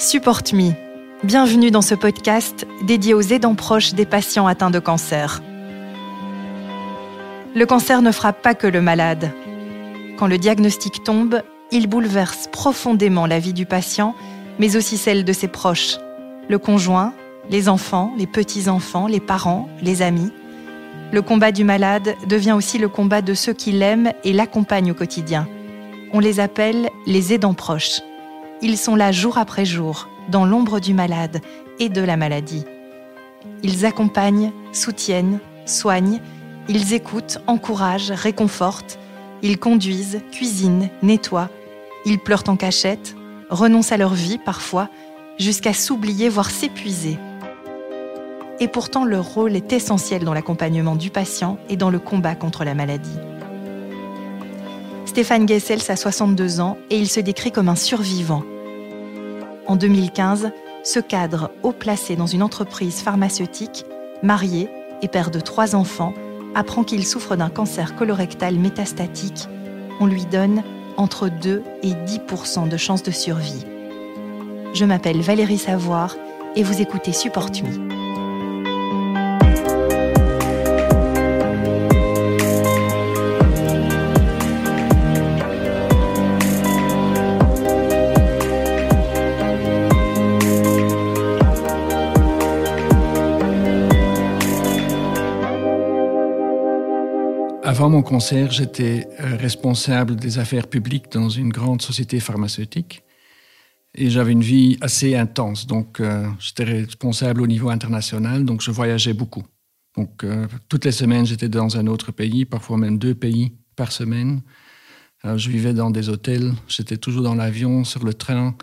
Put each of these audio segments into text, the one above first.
Support Me. Bienvenue dans ce podcast dédié aux aidants proches des patients atteints de cancer. Le cancer ne frappe pas que le malade. Quand le diagnostic tombe, il bouleverse profondément la vie du patient, mais aussi celle de ses proches, le conjoint, les enfants, les petits-enfants, les parents, les amis. Le combat du malade devient aussi le combat de ceux qui l'aiment et l'accompagnent au quotidien. On les appelle les aidants proches. Ils sont là jour après jour, dans l'ombre du malade et de la maladie. Ils accompagnent, soutiennent, soignent, ils écoutent, encouragent, réconfortent, ils conduisent, cuisinent, nettoient, ils pleurent en cachette, renoncent à leur vie parfois, jusqu'à s'oublier, voire s'épuiser. Et pourtant, leur rôle est essentiel dans l'accompagnement du patient et dans le combat contre la maladie. Stéphane Gessels a 62 ans et il se décrit comme un survivant. En 2015, ce cadre haut placé dans une entreprise pharmaceutique, marié et père de trois enfants, apprend qu'il souffre d'un cancer colorectal métastatique. On lui donne entre 2 et 10% de chances de survie. Je m'appelle Valérie Savoir et vous écoutez Support Me. Avant mon concert, j'étais euh, responsable des affaires publiques dans une grande société pharmaceutique. Et j'avais une vie assez intense. Donc, euh, j'étais responsable au niveau international, donc je voyageais beaucoup. Donc, euh, toutes les semaines, j'étais dans un autre pays, parfois même deux pays par semaine. je vivais dans des hôtels, j'étais toujours dans l'avion, sur le train.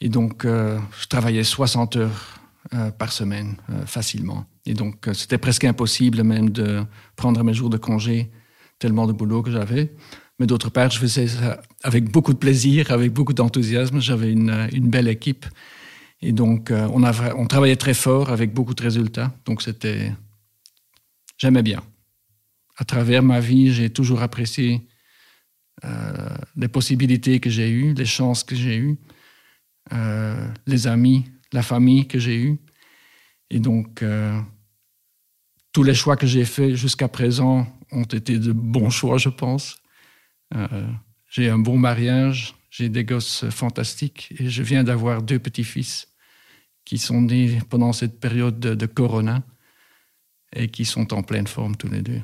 Et donc, je travaillais 60 heures par semaine, facilement. Et donc, euh, c'était presque impossible même de prendre mes jours de congé, tellement de boulot que j'avais. Mais d'autre part, je faisais ça avec beaucoup de plaisir, avec beaucoup d'enthousiasme. J'avais une, euh, belle équipe. Et donc, euh, on, a, on travaillait très fort avec beaucoup de résultats. Donc, c'était. J'aimais bien. À travers ma vie, j'ai toujours apprécié euh, les possibilités que j'ai eues, les chances que j'ai eues, euh, les amis, la famille que j'ai eue. Et donc, euh, tous les choix que j'ai faits jusqu'à présent ont été de bons choix, je pense. Euh, j'ai un bon mariage, j'ai des gosses fantastiques et je viens d'avoir deux petits-fils qui sont nés pendant cette période de, corona et qui sont en pleine forme tous les deux.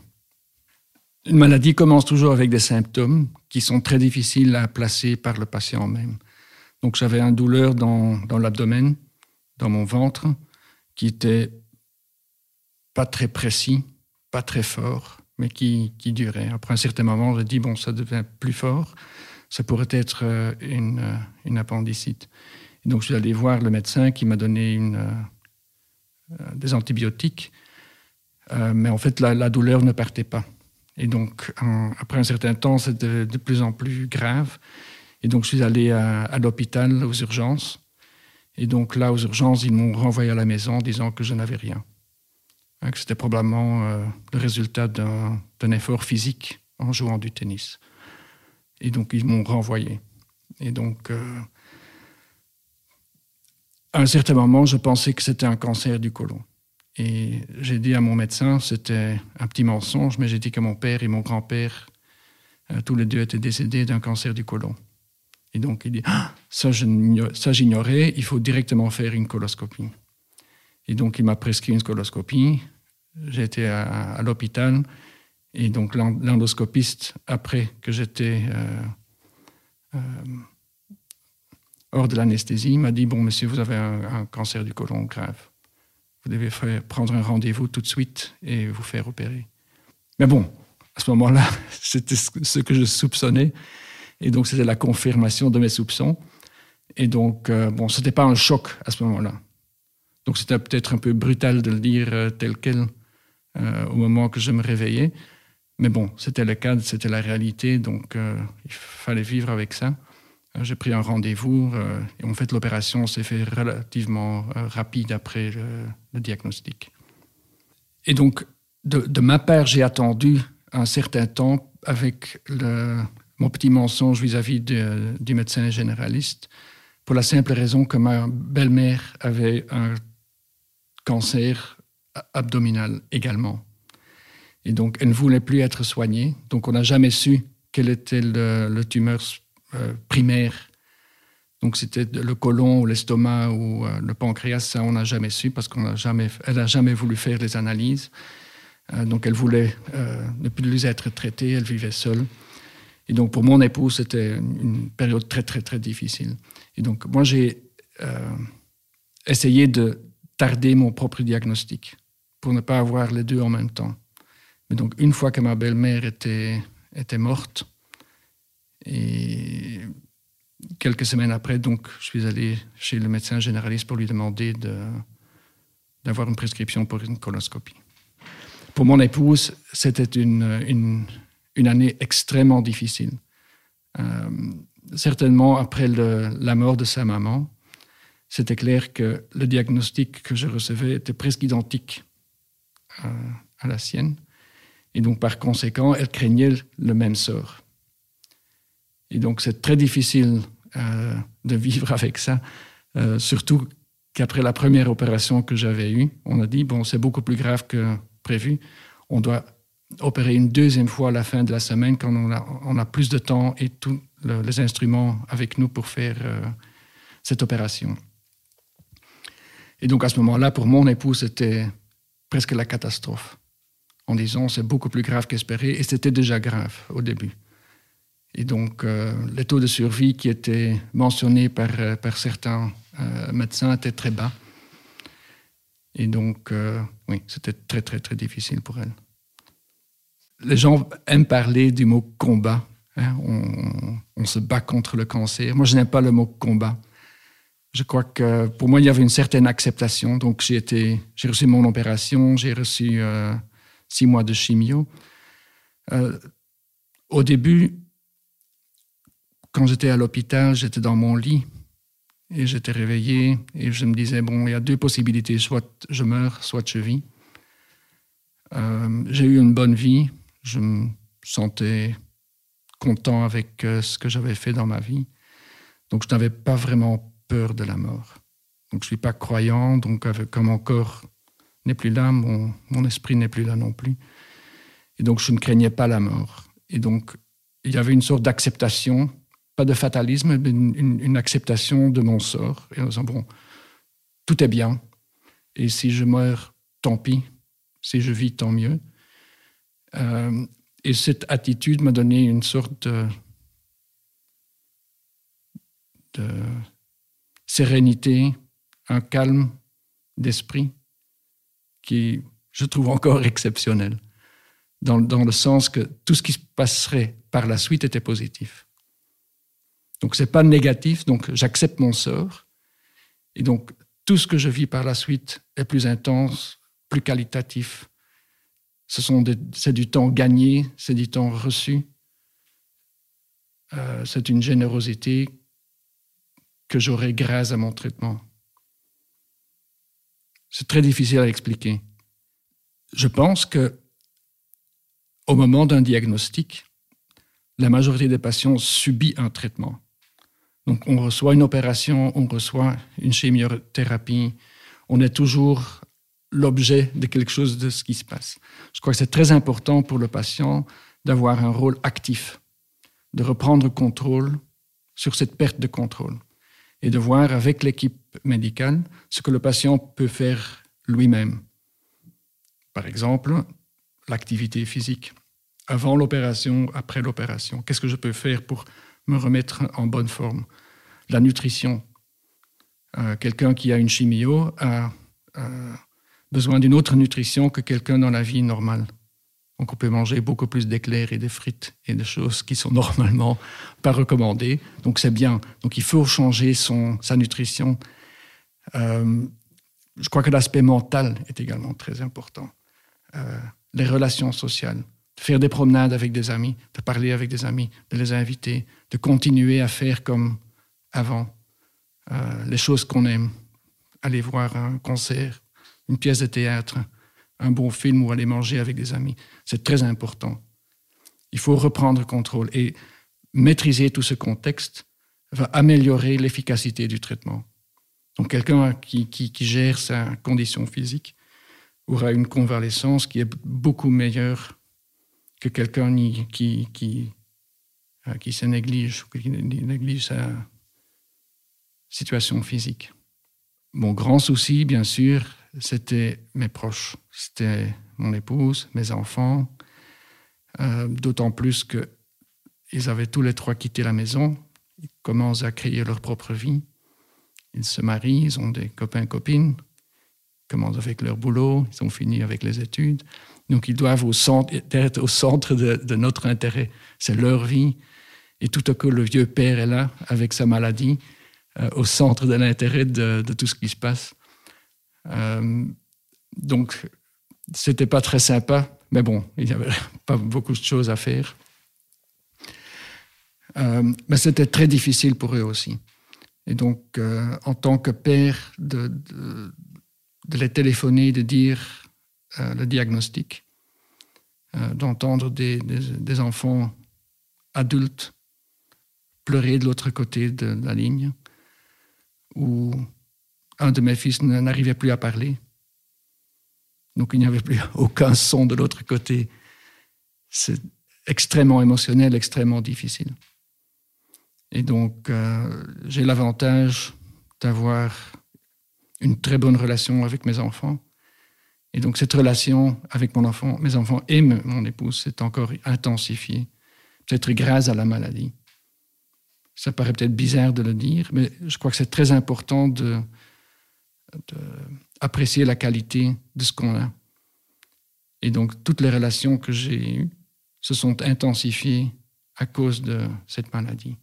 Une maladie commence toujours avec des symptômes qui sont très difficiles à placer par le patient même. Donc j'avais une douleur dans, dans l'abdomen, dans mon ventre, qui était pas très précis, pas très fort, mais qui, qui durait. Après un certain moment, j'ai dit, bon, ça devient plus fort, ça pourrait être euh, une, euh, une appendicite. Et donc, je suis allé voir le médecin qui m'a donné une, euh, des antibiotiques, mais en fait, la, douleur ne partait pas. Et donc, après un certain temps, c'était de, plus en plus grave. Et donc, je suis allé à l'hôpital, aux urgences. Et donc, là, aux urgences, ils m'ont renvoyé à la maison en disant que je n'avais rien. Hein, que c'était probablement euh, le résultat d'un effort physique en jouant du tennis. Et donc, ils m'ont renvoyé. Et donc, euh, à un certain moment, je pensais que c'était un cancer du côlon. Et j'ai dit à mon médecin, c'était un petit mensonge, mais j'ai dit que mon père et mon grand-père, euh, tous les deux étaient décédés d'un cancer du côlon. Et donc, il dit, ah, ça j'ignorais, il faut directement faire une coloscopie. Et donc, il m'a prescrit une coloscopie. J'étais à, l'hôpital. Et donc, l'endoscopiste, après que j'étais euh, euh, hors de l'anesthésie, m'a dit Bon, monsieur, vous avez un, cancer du côlon grave. Vous devez prendre un rendez-vous tout de suite et vous faire opérer. Mais bon, à ce moment-là, c'était ce que je soupçonnais. Et donc, c'était la confirmation de mes soupçons. Et donc, euh, bon, ce n'était pas un choc à ce moment-là. Donc, c'était peut-être un peu brutal de le dire tel quel. Euh, au moment que je me réveillais. Mais bon, c'était le cas, c'était la réalité, donc euh, il fallait vivre avec ça. Euh, j'ai pris un rendez-vous et en fait l'opération s'est faite relativement rapide après le, diagnostic. Et donc, de, ma part, j'ai attendu un certain temps avec le, mon petit mensonge vis-à-vis du médecin généraliste pour la simple raison que ma belle-mère avait un cancer abdominal également. Et donc, elle ne voulait plus être soignée. Donc, on n'a jamais su quelle était le, tumeur euh, primaire. Donc, c'était le côlon ou l'estomac ou euh, le pancréas. Ça, on n'a jamais su parce qu'elle n'a jamais voulu faire les analyses. Euh, donc, elle voulait ne plus être traitée. Elle vivait seule. Et donc, pour mon époux, c'était une période très, très, très difficile. Et donc, moi, j'ai essayé de tarder mon propre diagnostic pour ne pas avoir les deux en même temps donc, une fois que ma belle-mère était, était morte, et quelques semaines après, donc, je suis allé chez le médecin généraliste pour lui demander d'avoir une prescription pour une coloscopie. Pour mon épouse, c'était une, une, année extrêmement difficile. Euh, certainement, après la mort de sa maman, c'était clair que le diagnostic que je recevais était presque identique euh, à la sienne. Et donc, par conséquent, elle craignait le même sort. Et donc, c'est très difficile euh, de vivre avec ça, surtout qu'après la première opération que j'avais eue, on a dit, bon, c'est beaucoup plus grave que prévu. On doit opérer une deuxième fois à la fin de la semaine quand on a, plus de temps et tous les instruments avec nous pour faire euh, cette opération. Et donc, à ce moment-là, pour mon épouse, c'était presque la catastrophe en disant c'est beaucoup plus grave qu'espéré, et c'était déjà grave au début. Et donc, euh, les taux de survie qui étaient mentionnés par, euh, par certains euh, médecins étaient très bas. Et donc, oui, c'était très, très, très difficile pour elle. Les gens aiment parler du mot combat. Hein. on, se bat contre le cancer. Moi, je n'aime pas le mot combat. Je crois que pour moi, il y avait une certaine acceptation. Donc, j'ai, été, j'ai reçu mon opération, j'ai reçu six mois de chimio. Euh, au début, quand j'étais à l'hôpital, j'étais dans mon lit et j'étais réveillé et je me disais, bon, il y a deux possibilités, soit je meurs, soit je vis. Euh, j'ai eu une bonne vie, je me sentais content avec euh, ce que j'avais fait dans ma vie. Donc je n'avais pas vraiment peur de la mort. Donc je ne suis pas croyant, donc comme mon corps n'est plus là, mon, esprit n'est plus là non plus. Et donc, je ne craignais pas la mort. Et donc, il y avait une sorte d'acceptation, pas de fatalisme, mais une, acceptation de mon sort. Et en disant, bon, tout est bien. Et si je meurs, tant pis. Si je vis, tant mieux. Euh, et cette attitude m'a donné une sorte de, de sérénité, un calme d'esprit qui, je trouve encore exceptionnel, dans, dans, le sens que tout ce qui se passerait par la suite était positif. Donc c'est pas négatif, donc j'accepte mon sort, et donc tout ce que je vis par la suite est plus intense, plus qualitatif. C'est du temps gagné, c'est du temps reçu. Euh, c'est une générosité que j'aurai grâce à mon traitement. C'est très difficile à expliquer. Je pense que au moment d'un diagnostic, la majorité des patients subit un traitement. Donc on reçoit une opération, on reçoit une chimiothérapie, on est toujours l'objet de quelque chose de ce qui se passe. Je crois que c'est très important pour le patient d'avoir un rôle actif, de reprendre contrôle sur cette perte de contrôle et de voir avec l'équipe médicale ce que le patient peut faire lui-même. Par exemple, l'activité physique. Avant l'opération, après l'opération. Qu'est-ce que je peux faire pour me remettre en bonne forme? La nutrition. Euh, quelqu'un qui a une chimio a euh, besoin d'une autre nutrition que quelqu'un dans la vie normale. Donc on peut manger beaucoup plus d'éclairs et de frites et de choses qui sont normalement pas recommandées. Donc c'est bien. Donc il faut changer son, sa nutrition. Euh, je crois que l'aspect mental est également très important. Euh, les relations sociales, faire des promenades avec des amis, de parler avec des amis, de les inviter, de continuer à faire comme avant, euh, les choses qu'on aime, aller voir un concert, une pièce de théâtre, un bon film ou aller manger avec des amis. C'est très important. Il faut reprendre contrôle et maîtriser tout ce contexte va améliorer l'efficacité du traitement. Donc quelqu'un qui, qui, gère sa condition physique aura une convalescence qui est beaucoup meilleure que quelqu'un qui, qui, euh, qui se néglige, qui néglige sa situation physique. Mon grand souci, bien sûr, c'était mes proches. C'était mon épouse, mes enfants, euh, d'autant plus qu'ils avaient tous les trois quitté la maison, ils commencent à créer leur propre vie, ils se marient, ils ont des copains, copines, ils commencent avec leur boulot, ils ont fini avec les études. Donc ils doivent au centre, être au centre de, notre intérêt. C'est leur vie. Et tout à coup, le vieux père est là avec sa maladie, euh, au centre de l'intérêt de, tout ce qui se passe. Euh, donc, c'était pas très sympa, mais bon, il n'y avait pas beaucoup de choses à faire. Euh, mais c'était très difficile pour eux aussi. Et donc, euh, en tant que père, de, les téléphoner, de dire euh, le diagnostic, d'entendre des, des, enfants adultes pleurer de l'autre côté de la ligne, où un de mes fils n'arrivait plus à parler. Donc il n'y avait plus aucun son de l'autre côté. C'est extrêmement émotionnel, extrêmement difficile. Et donc euh, j'ai l'avantage d'avoir une très bonne relation avec mes enfants. Et donc cette relation avec mon enfant, mes enfants et mon épouse s'est encore intensifiée, peut-être grâce à la maladie. Ça paraît peut-être bizarre de le dire, mais je crois que c'est très important de, de apprécier la qualité de ce qu'on a. Et donc, toutes les relations que j'ai eues se sont intensifiées à cause de cette maladie.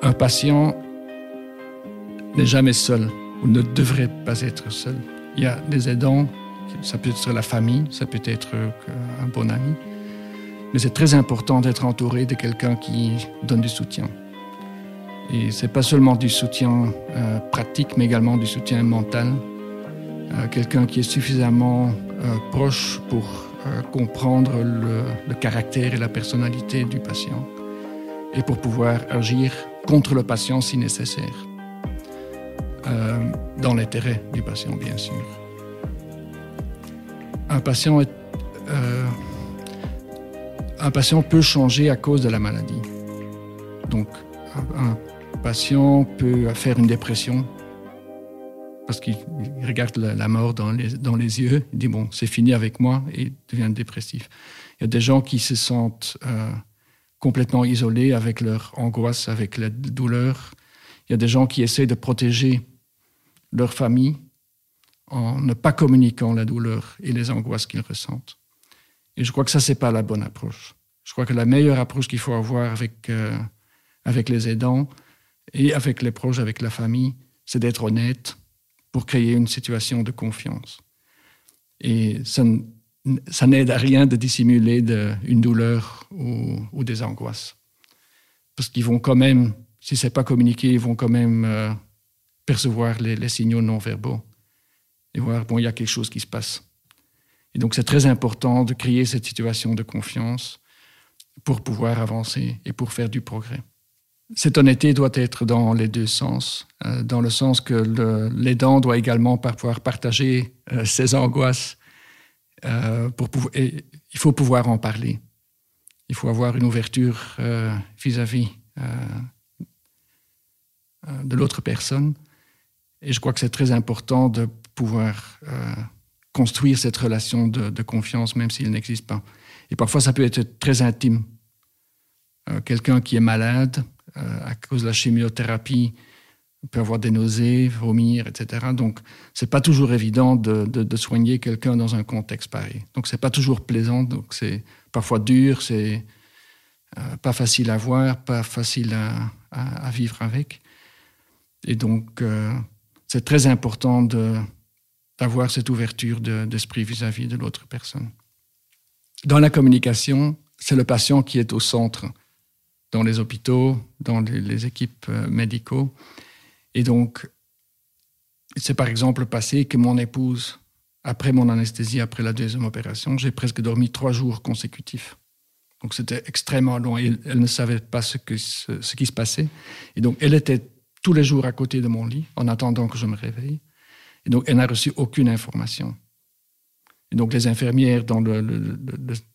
Un patient n'est jamais seul ou ne devrait pas être seul. Il y a des aidants, ça peut être la famille, ça peut être un bon ami, mais c'est très important d'être entouré de quelqu'un qui donne du soutien. Et c'est pas seulement du soutien euh, pratique, mais également du soutien mental. Euh, quelqu'un qui est suffisamment euh, proche pour comprendre le, caractère et la personnalité du patient et pour pouvoir agir contre le patient si nécessaire, dans l'intérêt du patient, bien sûr. Un patient, est, un patient peut changer à cause de la maladie. Donc, un, patient peut faire une dépression parce qu'il regarde la, mort dans les, dans les, yeux, il dit bon, c'est fini avec moi et il devient dépressif. Il y a des gens qui se sentent euh, complètement isolés avec leur angoisse, avec la douleur. Il y a des gens qui essaient de protéger leur famille en ne pas communiquant la douleur et les angoisses qu'ils ressentent. Et je crois que ça, c'est pas la bonne approche. Je crois que la meilleure approche qu'il faut avoir avec, euh, avec les aidants, et avec les proches, avec la famille, c'est d'être honnête pour créer une situation de confiance. Et ça, n'aide à rien de dissimuler une douleur ou, des angoisses. Parce qu'ils vont quand même, si ce n'est pas communiqué, ils vont quand même euh, percevoir les, les, signaux non verbaux et voir, bon, il y a quelque chose qui se passe. Et donc c'est très important de créer cette situation de confiance pour pouvoir avancer et pour faire du progrès. Cette honnêteté doit être dans les deux sens, euh, dans le sens que l'aidant doit également pouvoir partager euh, ses angoisses. Euh, pouvoir, il faut pouvoir en parler. Il faut avoir une ouverture vis-à-vis de l'autre personne. Et je crois que c'est très important de pouvoir construire cette relation de, de confiance, même s'il n'existe pas. Et parfois, ça peut être très intime. Quelqu'un qui est malade, à cause de la chimiothérapie, on peut avoir des nausées, vomir, etc. Donc, c'est pas toujours évident de, soigner quelqu'un dans un contexte pareil. Donc, c'est pas toujours plaisant. Donc, c'est parfois dur, c'est euh, pas facile à voir, pas facile à, vivre avec. Et donc, euh, c'est très important d'avoir cette ouverture d'esprit vis-à-vis de l'autre personne. Dans la communication, c'est le patient qui est au centre dans les hôpitaux, dans les, équipes euh, médicaux. Et donc, c'est par exemple passé que mon épouse, après mon anesthésie, après la deuxième opération, j'ai presque dormi trois jours consécutifs. Donc c'était extrêmement long. Et elle ne savait pas ce, qui se passait. Et donc elle était tous les jours à côté de mon lit en attendant que je me réveille. Et donc elle n'a reçu aucune information. Et donc les infirmières dans le,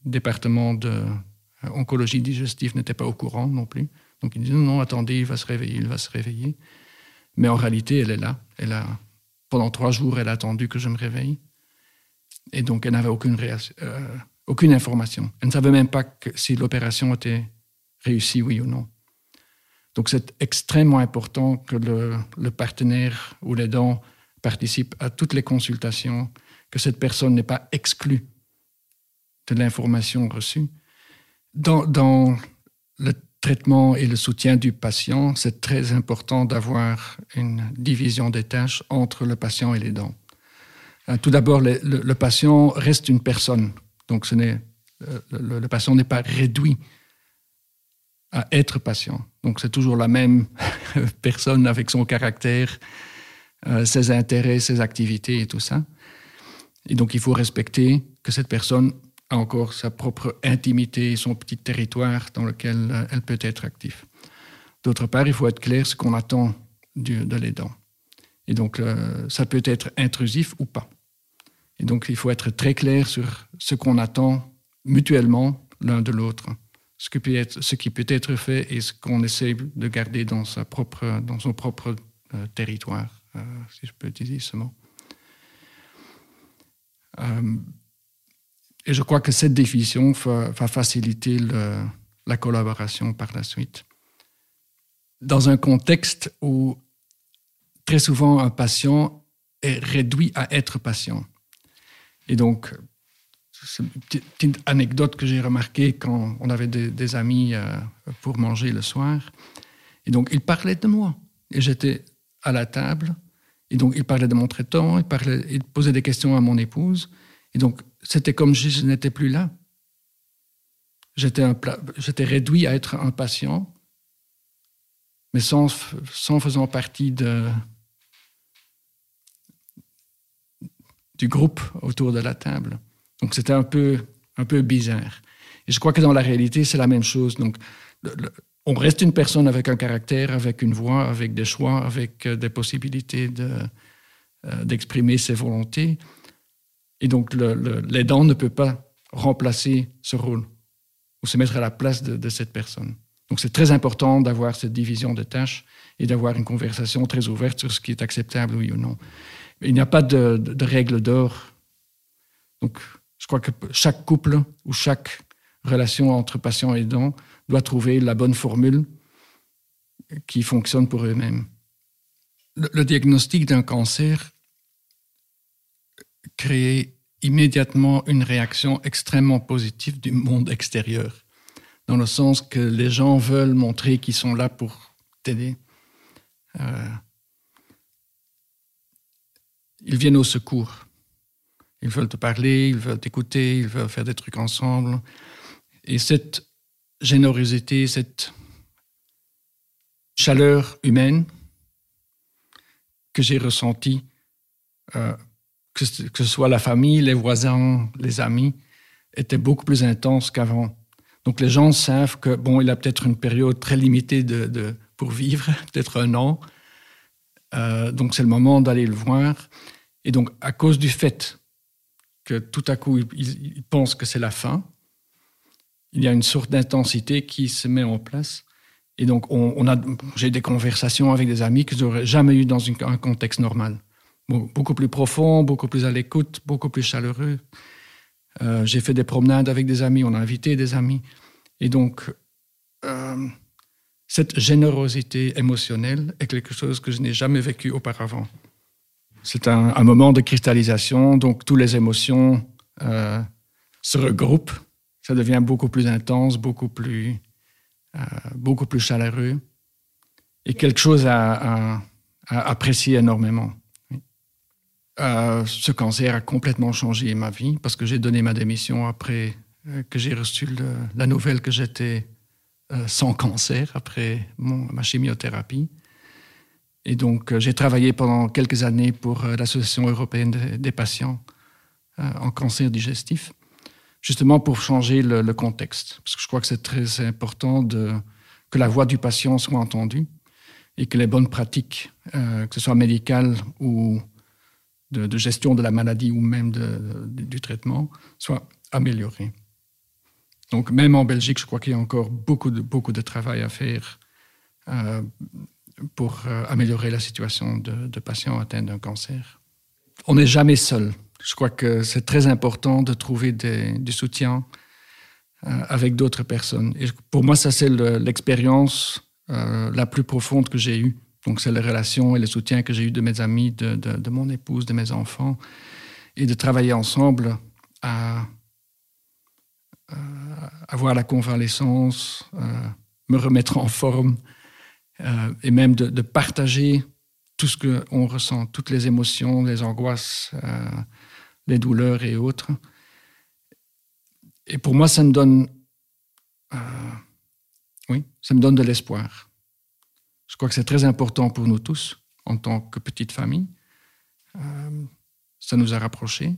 département d'oncologie euh, digestive n'étaient pas au courant non plus. Donc ils disaient non, attendez, il va se réveiller, il va se réveiller. Mais en réalité, elle est là. Elle a, pendant trois jours, elle a attendu que je me réveille. Et donc elle n'avait aucune. Euh, aucune information. Elle ne savait même pas si l'opération était réussie, oui ou non. Donc c'est extrêmement important que le, partenaire ou l'aidant participe à toutes les consultations, que cette personne n'est pas exclue de l'information reçue. Dans, le traitement et le soutien du patient, c'est très important d'avoir une division des tâches entre le patient et l'aidant. Euh, tout d'abord, le, le, patient reste une personne donc euh, le, patient n'est pas réduit à être patient. Donc c'est toujours la même personne avec son caractère, euh, ses intérêts, ses activités et tout ça. Et donc il faut respecter que cette personne encore sa propre intimité, son petit territoire dans lequel euh, elle peut être active. D'autre part, il faut être clair ce qu'on attend de l'aidant. Et donc ça peut être intrusif ou pas. Et donc, il faut être très clair sur ce qu'on attend mutuellement l'un de l'autre, ce, qui peut être, fait et ce qu'on essaie de garder dans, sa propre, dans son propre euh, territoire, euh, si je peux utiliser ce mot. Et je crois que cette définition va, faciliter la collaboration par la suite. Dans un contexte où très souvent un patient est réduit à être patient, et donc, c'est une petite anecdote que j'ai remarquée quand on avait des, amis euh, pour manger le soir. Et donc, ils parlaient de moi. Et j'étais à la table. Et donc, ils parlaient de mon traitement, ils, parlaient, ils posaient des questions à mon épouse. Et donc, c'était comme si je n'étais plus là. J'étais, réduit à être un patient, mais sans, sans faisant partie du groupe autour de la table. Donc c'était un peu, un peu bizarre. Et je crois que dans la réalité, c'est la même chose. Donc, on reste une personne avec un caractère, avec une voix, avec des choix, avec euh, des possibilités de, euh, d'exprimer ses volontés. Et donc, l'aidant ne peut pas remplacer ce rôle ou se mettre à la place de, cette personne. Donc, c'est très important d'avoir cette division de tâches et d'avoir une conversation très ouverte sur ce qui est acceptable, oui ou non. Il n'y a pas de, de, règle d'or. Donc, je crois que chaque couple ou chaque relation entre patient et aidant doit trouver la bonne formule qui fonctionne pour eux-mêmes. Le, diagnostic d'un cancer crée immédiatement une réaction extrêmement positive du monde extérieur, dans le sens que les gens veulent montrer qu'ils sont là pour t'aider. Euh, ils viennent au secours. Ils veulent te parler, ils veulent t'écouter, ils veulent faire des trucs ensemble. Et cette générosité, cette chaleur humaine que j'ai ressentie, euh, que, ce soit la famille, les voisins, les amis, était beaucoup plus intense qu'avant. Donc les gens savent que bon, il a peut-être une période très limitée de, pour vivre, peut-être un an. Euh, donc c'est le moment d'aller le voir. Et donc, à cause du fait que tout à coup, ils, pensent que c'est la fin, il y a une sorte d'intensité qui se met en place. Et donc, on, a, j'ai des conversations avec des amis que je n'aurais jamais eues dans un contexte normal. Beaucoup plus profond, beaucoup plus à l'écoute, beaucoup plus chaleureux. Euh, j'ai fait des promenades avec des amis, on a invité des amis. Et donc, euh, cette générosité émotionnelle est quelque chose que je n'ai jamais vécu auparavant. C'est un, moment de cristallisation, donc toutes les émotions euh, se regroupent. Ça devient beaucoup plus intense, beaucoup plus, beaucoup plus chaleureux et quelque chose à, apprécier énormément. Euh, ce cancer a complètement changé ma vie parce que j'ai donné ma démission après que j'ai reçu la nouvelle que j'étais sans cancer après ma chimiothérapie. Et donc, euh, j'ai travaillé pendant quelques années pour euh, l'Association européenne des patients euh, en cancer digestif. justement pour changer le, contexte. Parce que je crois que c'est très important que la voix du patient soit entendue et que les bonnes pratiques, euh, que ce soit médicales ou de, gestion de la maladie ou même du traitement, soient améliorées. Donc même en Belgique, je crois qu'il y a encore beaucoup de, beaucoup de travail à faire euh, pour euh, améliorer la situation de, patients atteints d'un cancer. On n'est jamais seul. Je crois que c'est très important de trouver du soutien euh, avec d'autres personnes. Et pour moi, ça c'est l'expérience la plus profonde que j'ai eue. Donc c'est les relations et le soutien que j'ai eu de mes amis, de, de, mon épouse, de mes enfants, et de travailler ensemble à avoir la convalescence, euh, me remettre en forme euh, et même de, partager tout ce qu'on ressent, toutes les émotions, les angoisses, euh, les douleurs et autres. Et pour moi, ça me donne, oui, ça me donne de l'espoir. Je crois que c'est très important pour nous tous en tant que petite famille. ça nous a rapprochés.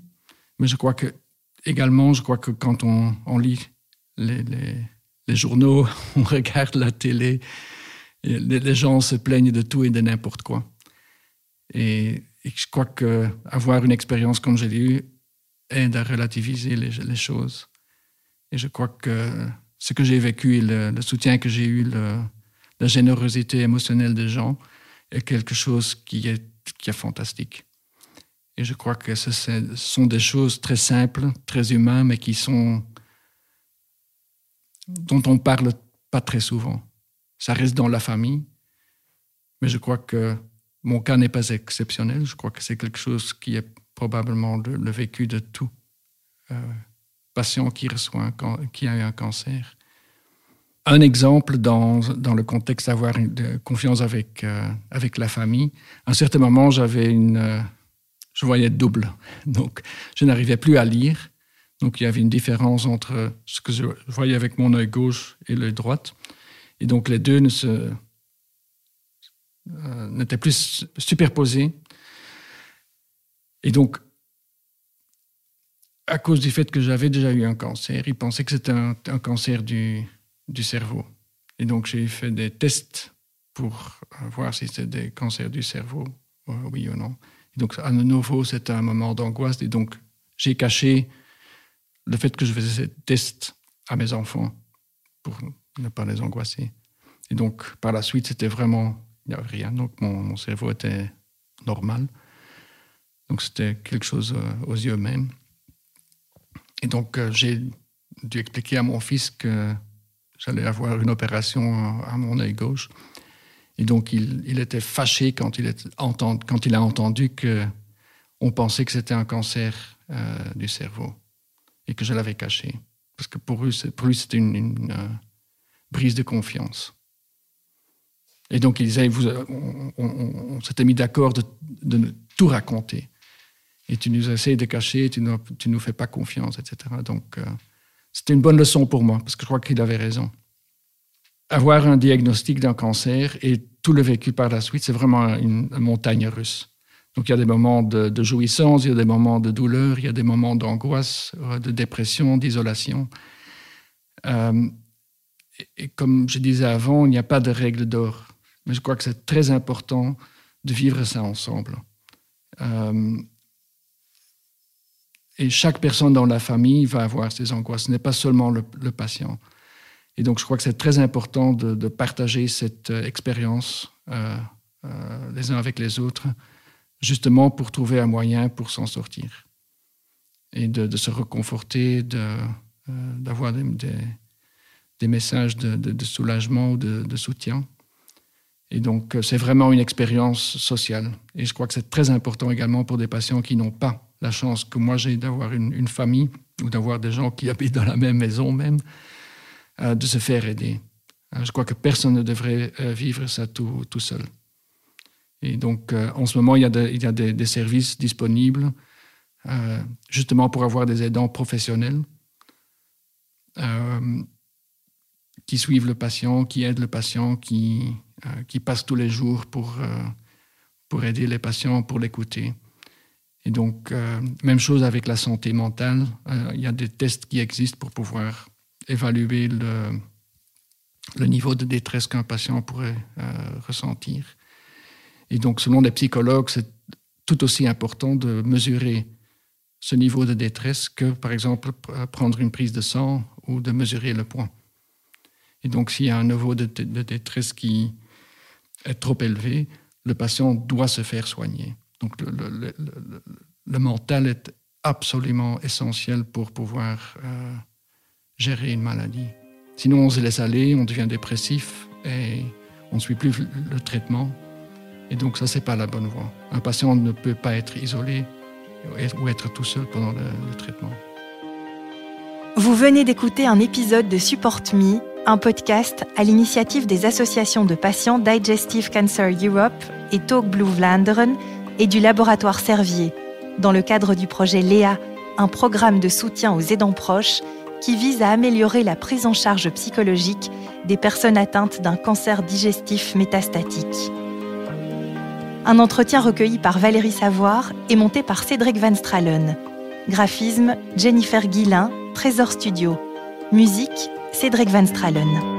Mais je crois que également, je crois que quand on, lit les, journaux, on regarde la télé, les, gens se plaignent de tout et de n'importe quoi. Et, je crois qu'avoir une expérience comme j'ai eu aide à relativiser les, choses. Et je crois que ce que j'ai vécu et le, soutien que j'ai eu, la générosité émotionnelle des gens, est quelque chose qui est, fantastique. Et je crois que ce sont des choses très simples, très humaines, mais qui sont dont on parle pas très souvent. Ça reste dans la famille, mais je crois que mon cas n'est pas exceptionnel. Je crois que c'est quelque chose qui est probablement le, vécu de tout euh, patient qui qui a eu un cancer. Un exemple dans, dans le contexte d'avoir confiance avec, euh, avec la famille. À un certain moment, j'avais une, euh, je voyais double, donc je n'arrivais plus à lire donc il y avait une différence entre ce que je voyais avec mon œil gauche et l'œil droit. Et donc les deux euh, n'étaient plus superposés. Et donc, à cause du fait que j'avais déjà eu un cancer, ils pensaient que c'était un, cancer du, du, cerveau. Et donc j'ai fait des tests pour voir si c'était des cancers du cerveau, oui ou non. Et donc à nouveau, c'était un moment d'angoisse. Et donc j'ai caché le fait que je faisais ces tests à mes enfants pour ne pas les angoisser. Et donc, par la suite, c'était vraiment, il n'y avait rien. Donc, mon, cerveau était normal. Donc, c'était quelque chose euh, aux yeux même. Et donc, euh, j'ai dû expliquer à mon fils que j'allais avoir une opération à mon œil gauche. Et donc, il, était fâché quand il, a entendu qu'on pensait que c'était un cancer euh, du cerveau et que je l'avais caché. Parce que pour, lui, c'était une, euh, brise de confiance. Et donc, il disait, vous, on, s'était mis d'accord de, de, tout raconter. Et tu nous essayes de cacher, tu tu nous fais pas confiance, etc. Donc, euh, c'était une bonne leçon pour moi, parce que je crois qu'il avait raison. Avoir un diagnostic d'un cancer et tout le vécu par la suite, c'est vraiment une montagne russe. Donc il y a des moments de, jouissance, il y a des moments de douleur, il y a des moments d'angoisse, euh, de dépression, d'isolation. Euh, et, comme je disais avant, il n'y a pas de règle d'or. Mais je crois que c'est très important de vivre ça ensemble. Euh, et chaque personne dans la famille va avoir ses angoisses, ce n'est pas seulement le, patient. Et donc je crois que c'est très important de, partager cette expérience les uns avec les autres justement pour trouver un moyen pour s'en sortir et de, se reconforter, euh, d'avoir de, des, des, messages de, soulagement ou de, soutien. Et donc, euh, c'est vraiment une expérience sociale. Et je crois que c'est très important également pour des patients qui n'ont pas la chance que moi j'ai d'avoir une, famille ou d'avoir des gens qui habitent dans la même maison même, euh, de se faire aider. Je crois que personne ne devrait vivre ça tout, tout seul. Et donc, euh, en ce moment, il y a, il y a des, services disponibles euh, justement pour avoir des aidants professionnels euh, qui suivent le patient, qui aident le patient, qui, qui passent tous les jours pour, pour aider les patients, pour l'écouter. Et donc, euh, même chose avec la santé mentale. Euh, il y a des tests qui existent pour pouvoir évaluer le, le niveau de détresse qu'un patient pourrait ressentir. Et donc, selon les psychologues, c'est tout aussi important de mesurer ce niveau de détresse que, par exemple, prendre une prise de sang ou de mesurer le poids. Et donc, s'il y a un niveau de, détresse qui est trop élevé, le patient doit se faire soigner. Donc, le, mental est absolument essentiel pour pouvoir euh, gérer une maladie. Sinon, on se laisse aller, on devient dépressif et on ne suit plus le traitement. Et donc ça, c'est pas la bonne voie. Un patient ne peut pas être isolé ou être tout seul pendant le, traitement. Vous venez d'écouter un épisode de Support Me, un podcast à l'initiative des associations de patients Digestive Cancer Europe et Talk Blue Vlaanderen et du laboratoire Servier, dans le cadre du projet LEA, un programme de soutien aux aidants proches qui vise à améliorer la prise en charge psychologique des personnes atteintes d'un cancer digestif métastatique. Un entretien recueilli par Valérie Savoir et monté par Cédric Van Stralen. Graphisme Jennifer Guillain, Trésor Studio. Musique Cédric Van Stralen.